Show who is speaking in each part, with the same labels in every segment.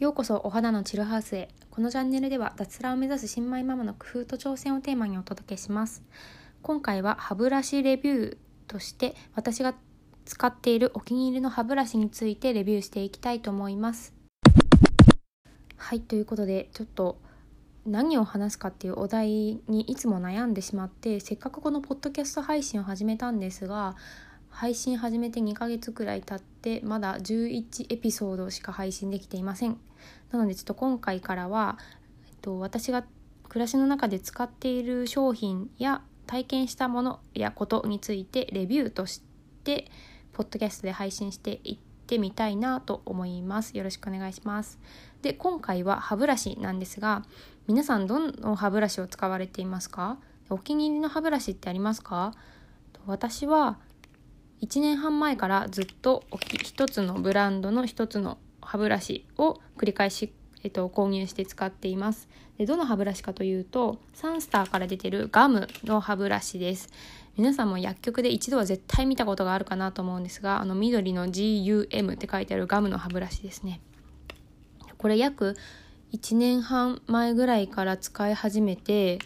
Speaker 1: ようこそお肌のチルハウスへ。このチャンネルでは脱サラを目指す新米ママの工夫と挑戦をテーマにお届けします。今回は歯ブラシレビューとして私が使っているお気に入りの歯ブラシについてレビューしていきたいと思います。はいということでちょっと何を話すかっていうお題にいつも悩んでしまってせっかくこのポッドキャスト配信を始めたんですが配信始めて2ヶ月くらい経ってまだ11エピソードしか配信できていません。なのでちょっと今回からは、えっと、私が暮らしの中で使っている商品や体験したものやことについてレビューとしてポッドキャストで配信していってみたいなと思います。よろしくお願いします。で今回は歯ブラシなんですが皆さんどの歯ブラシを使われていますか？お気に入りの歯ブラシってありますか？私は1年半前からずっと一つのブランドの一つの歯ブラシを繰り返し、えっと、購入して使っています。でどの歯ブラシかというとサンスターから出てるガムの歯ブラシです。皆さんも薬局で一度は絶対見たことがあるかなと思うんですがあの緑の GUM って書いてあるガムの歯ブラシですね。これ約1年半前ぐらいから使い始めて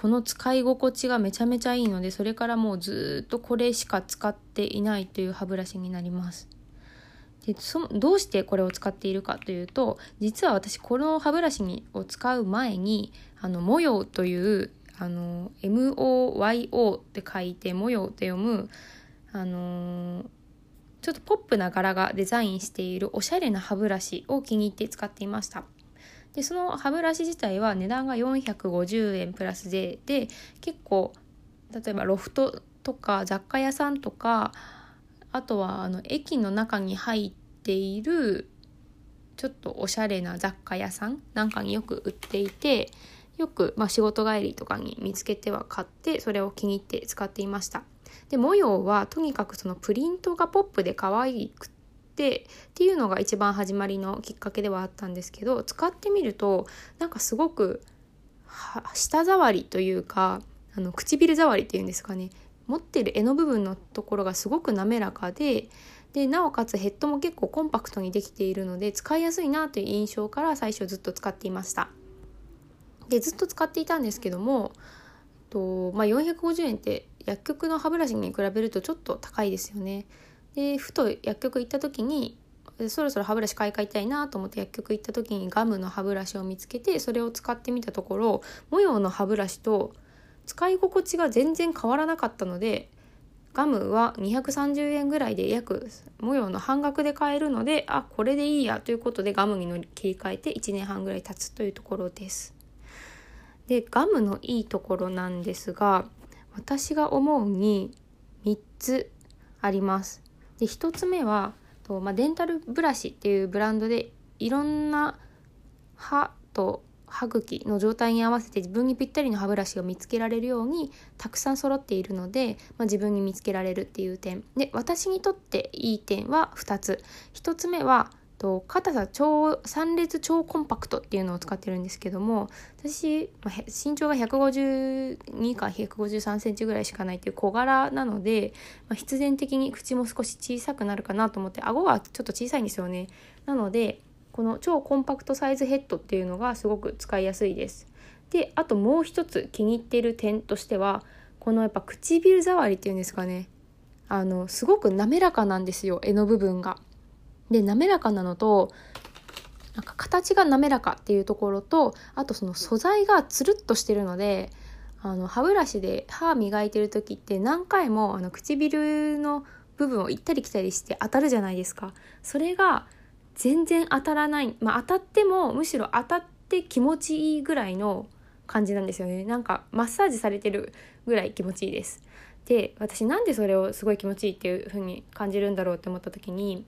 Speaker 1: この使い心地がめちゃめちゃいいのでそれからもうずっとこれしか使っていないという歯ブラシになります。でそどうしてこれを使っているかというと実は私この歯ブラシにを使う前にあの模様というあの MOYO って書いて模様って読むあのちょっとポップな柄がデザインしているおしゃれな歯ブラシを気に入って使っていました。でその歯ブラシ自体は値段が450円プラス税で結構例えばロフトとか雑貨屋さんとかあとはあの駅の中に入っているちょっとおしゃれな雑貨屋さんなんかによく売っていてよく、まあ、仕事帰りとかに見つけては買ってそれを気に入って使っていました。で模様はとにかくそのプリントがポップで可愛くてっていうのが一番始まりのきっかけではあったんですけど使ってみるとなんかすごく舌触りというかあの唇触りっていうんですかね。持ってる柄の部分のところがすごく滑らかででなおかつヘッドも結構コンパクトにできているので使いやすいなという印象から最初ずっと使っていました。でずっと使っていたんですけどもと、まあ、450円って薬局の歯ブラシに比べるとちょっと高いですよね。でふと薬局行った時にそろそろ歯ブラシ買い替えたいなと思って薬局行った時にガムの歯ブラシを見つけてそれを使ってみたところ模様の歯ブラシと使い心地が全然変わらなかったのでガムは230円ぐらいで約模様の半額で買えるのであこれでいいやということでガムに乗り切り替えて1年半ぐらい経つというところです。でガムのいいところなんですが私が思うに3つあります。で1つ目はと、まあ、デンタルブラシっていうブランドでいろんな歯と歯茎の状態に合わせて自分にぴったりの歯ブラシを見つけられるようにたくさん揃っているので、まあ、自分に見つけられるっていう点。で私にとっていい点は2つ。1つ目はと硬さ超3列超コンパクトっていうのを使ってるんですけども私、ま、身長が152か153センチぐらいしかないっていう小柄なので、まあ、必然的に口も少し小さくなるかなと思って顎はちょっと小さいんですよね。なのでこの超コンパクトサイズヘッドっていうのがすごく使いやすいです。であともう一つ気に入っている点としてはこのやっぱ唇触りっていうんですかね。あのすごく滑らかなんですよ柄の部分が。で滑らかなのとなんか形が滑らかっていうところとあとその素材がつるっとしてるのであの歯ブラシで歯磨いてる時って何回もあの唇の部分を行ったり来たりして当たるじゃないですか。それが全然当たらない。まあ当たってもむしろ当たって気持ちいいぐらいの感じなんですよね。なんかマッサージされてるぐらい気持ちいいです。で私なんでそれをすごい気持ちいいっていう風に感じるんだろうって思った時に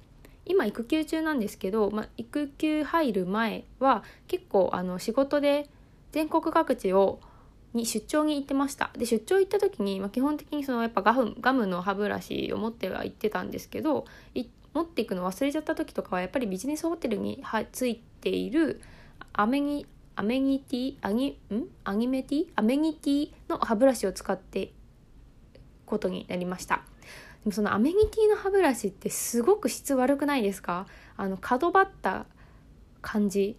Speaker 1: 今育休中なんですけど、まあ、育休入る前は結構あの仕事で全国各地をに出張に行ってました。で出張行った時に、まあ、基本的にそのやっぱガムガムの歯ブラシを持っては行ってたんですけど持っていくの忘れちゃった時とかはやっぱりビジネスホテルにはついているアメニアメニティアニん？アニメティ？アメニティの歯ブラシを使ってことになりました。でもそのアメニティの歯ブラシってすごく質悪くないですか？あの角張った感じ。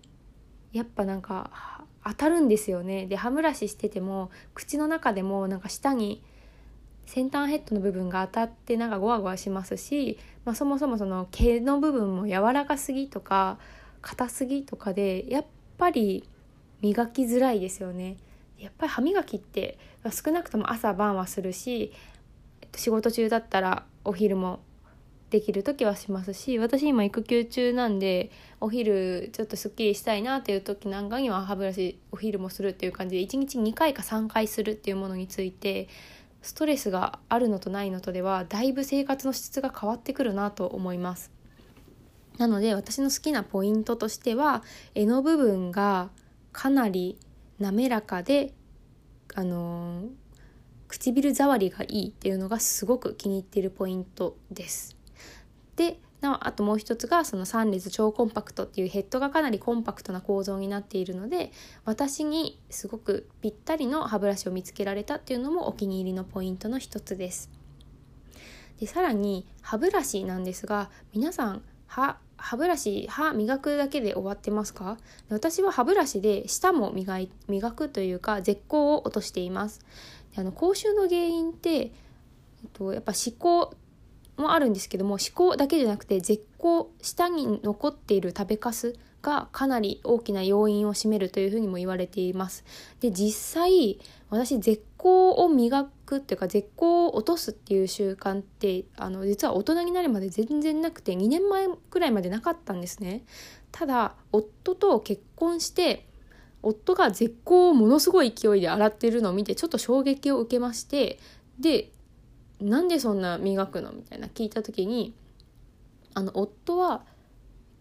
Speaker 1: やっぱなんか当たるんですよね。で歯ブラシしてても口の中でもなんか舌に先端ヘッドの部分が当たってなんかゴワゴワしますし、まあ、そもそもその毛の部分も柔らかすぎとか硬すぎとかでやっぱり磨きづらいですよね。やっぱり歯磨きって少なくとも朝晩はするし仕事中だったらお昼もできる時はしますし私今育休中なんでお昼ちょっとすっきりしたいなっていう時なんかには歯ブラシお昼もするっていう感じで1日2回か3回するっていうものについてストレスがあるのとないのとではだいぶ生活の質が変わってくるなと思います。なので私の好きなポイントとしては柄の部分がかなり滑らかであのー、唇触りがいいっていうのがすごく気に入っているポイントです。でなあともう一つがその3列超コンパクトっていうヘッドがかなりコンパクトな構造になっているので私にすごくぴったりの歯ブラシを見つけられたっていうのもお気に入りのポイントの一つです。でさらに歯ブラシなんですが皆さん歯歯ブラシ歯磨くだけで終わってますか？私は歯ブラシで舌も磨い磨くというか絶好を落としていますあの口臭の原因って、えっと、やっぱ歯垢もあるんですけども思考だけじゃなくて絶好下に残っている食べかすがかなり大きな要因を占めるというふうにも言われています。で実際私絶好を磨くっていうか絶好を落とすっていう習慣ってあの実は大人になるまで全然なくて2年前くらいまでなかったんですね。ただ夫と結婚して夫が絶好をものすごい勢いで洗ってるのを見てちょっと衝撃を受けましてでなんでそんな磨くのみたいな聞いた時にあの夫は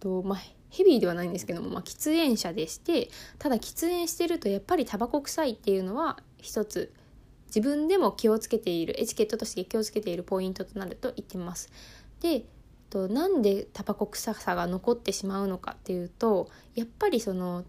Speaker 1: とまあヘビーではないんですけども、まあ、喫煙者でしてただ喫煙してるとやっぱりタバコ臭いっていうのは一つ自分でも気をつけているエチケットとして気をつけているポイントとなると言ってます。でとなんでタバコ臭さが残ってしまうのかっていうとやっぱりその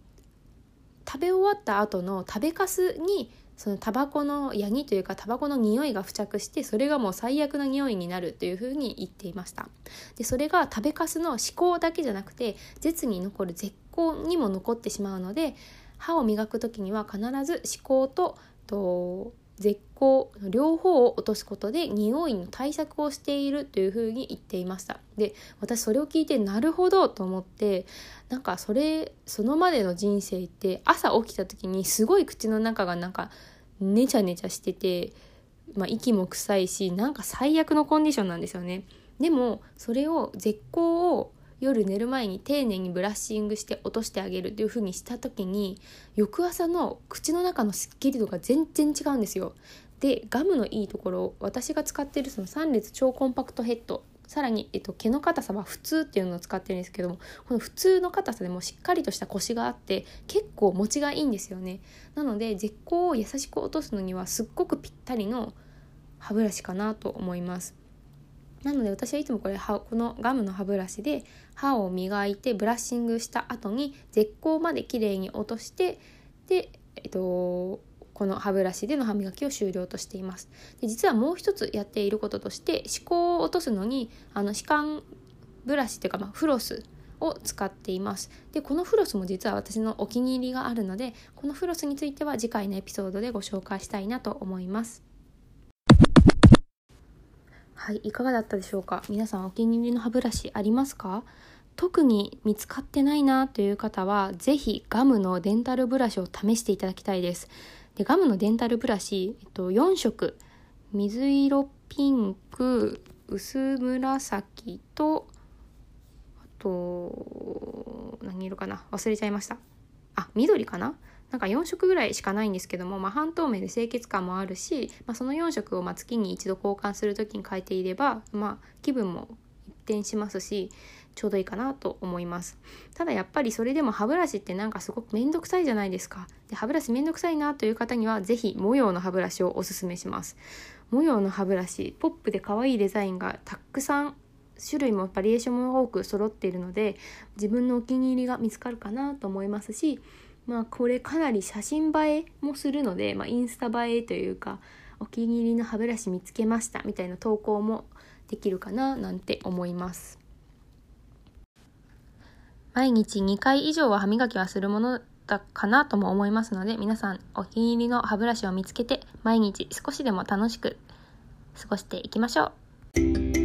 Speaker 1: 食べ終わった後の食べかすにそのタバコのヤギというかタバコの匂いが付着してそれがもう最悪の匂いになるというふうに言っていました。でそれが食べかすの思考だけじゃなくて舌に残る絶好にも残ってしまうので歯を磨く時には必ず思考とと絶好両方を落とすことで匂いの対策をしているというふうに言っていました。で私それを聞いてなるほどと思ってなんかそれそのまでの人生って朝起きた時にすごい口の中がなんかねちゃねちゃしてて、まあ、息も臭いしなんか最悪のコンディションなんですよね。でもそれを絶好を夜寝る前に丁寧にブラッシングして落としてあげるっていう風にした時に翌朝の口の中のスッキリ度が全然違うんですよ。でガムのいいところ私が使ってるその3列超コンパクトヘッドさらに、えっと、毛の硬さは普通っていうのを使ってるんですけどもこの普通の硬さでもしっかりとしたコシがあって結構持ちがいいんですよね。なので絶好を優しく落とすのにはすっごくぴったりの歯ブラシかなと思います。なので私はいつもこれこのガムの歯ブラシで歯を磨いてブラッシングした後に絶好まで綺麗に落としてでえっとこの歯ブラシでの歯磨きを終了としています。で実はもう一つやっていることとして歯垢を落とすのにあの歯間ブラシっていうか、まあ、フロスを使っています。でこのフロスも実は私のお気に入りがあるのでこのフロスについては次回のエピソードでご紹介したいなと思います。はいいかがだったでしょうか？皆さんお気に入りの歯ブラシありますか？特に見つかってないなという方は是非ガムのデンタルブラシを試していただきたいです。でガムのデンタルブラシ、えっと、4色。水色ピンク薄紫とあと何色かな？忘れちゃいました。あ緑かな？なんか4色ぐらいしかないんですけども、まあ、半透明で清潔感もあるし、まあ、その4色をま月に一度交換する時に変えていれば、まあ、気分も一転しますしちょうどいいかなと思います。ただやっぱりそれでも歯ブラシってなんかすごくめんどくさいじゃないですか。で歯ブラシめんどくさいなという方には是非模様の歯ブラシをおすすめします。模様の歯ブラシポップで可愛いデザインがたくさん種類もバリエーションも多く揃っているので自分のお気に入りが見つかるかなと思いますしまあこれかなり写真映えもするので、まあ、インスタ映えというかお気に入りの歯ブラシ見つけましたみたいな投稿もできるかななんて思います。毎日2回以上は歯磨きはするものだかなとも思いますので、皆さんお気に入りの歯ブラシを見つけて、毎日少しでも楽しく過ごしていきましょう。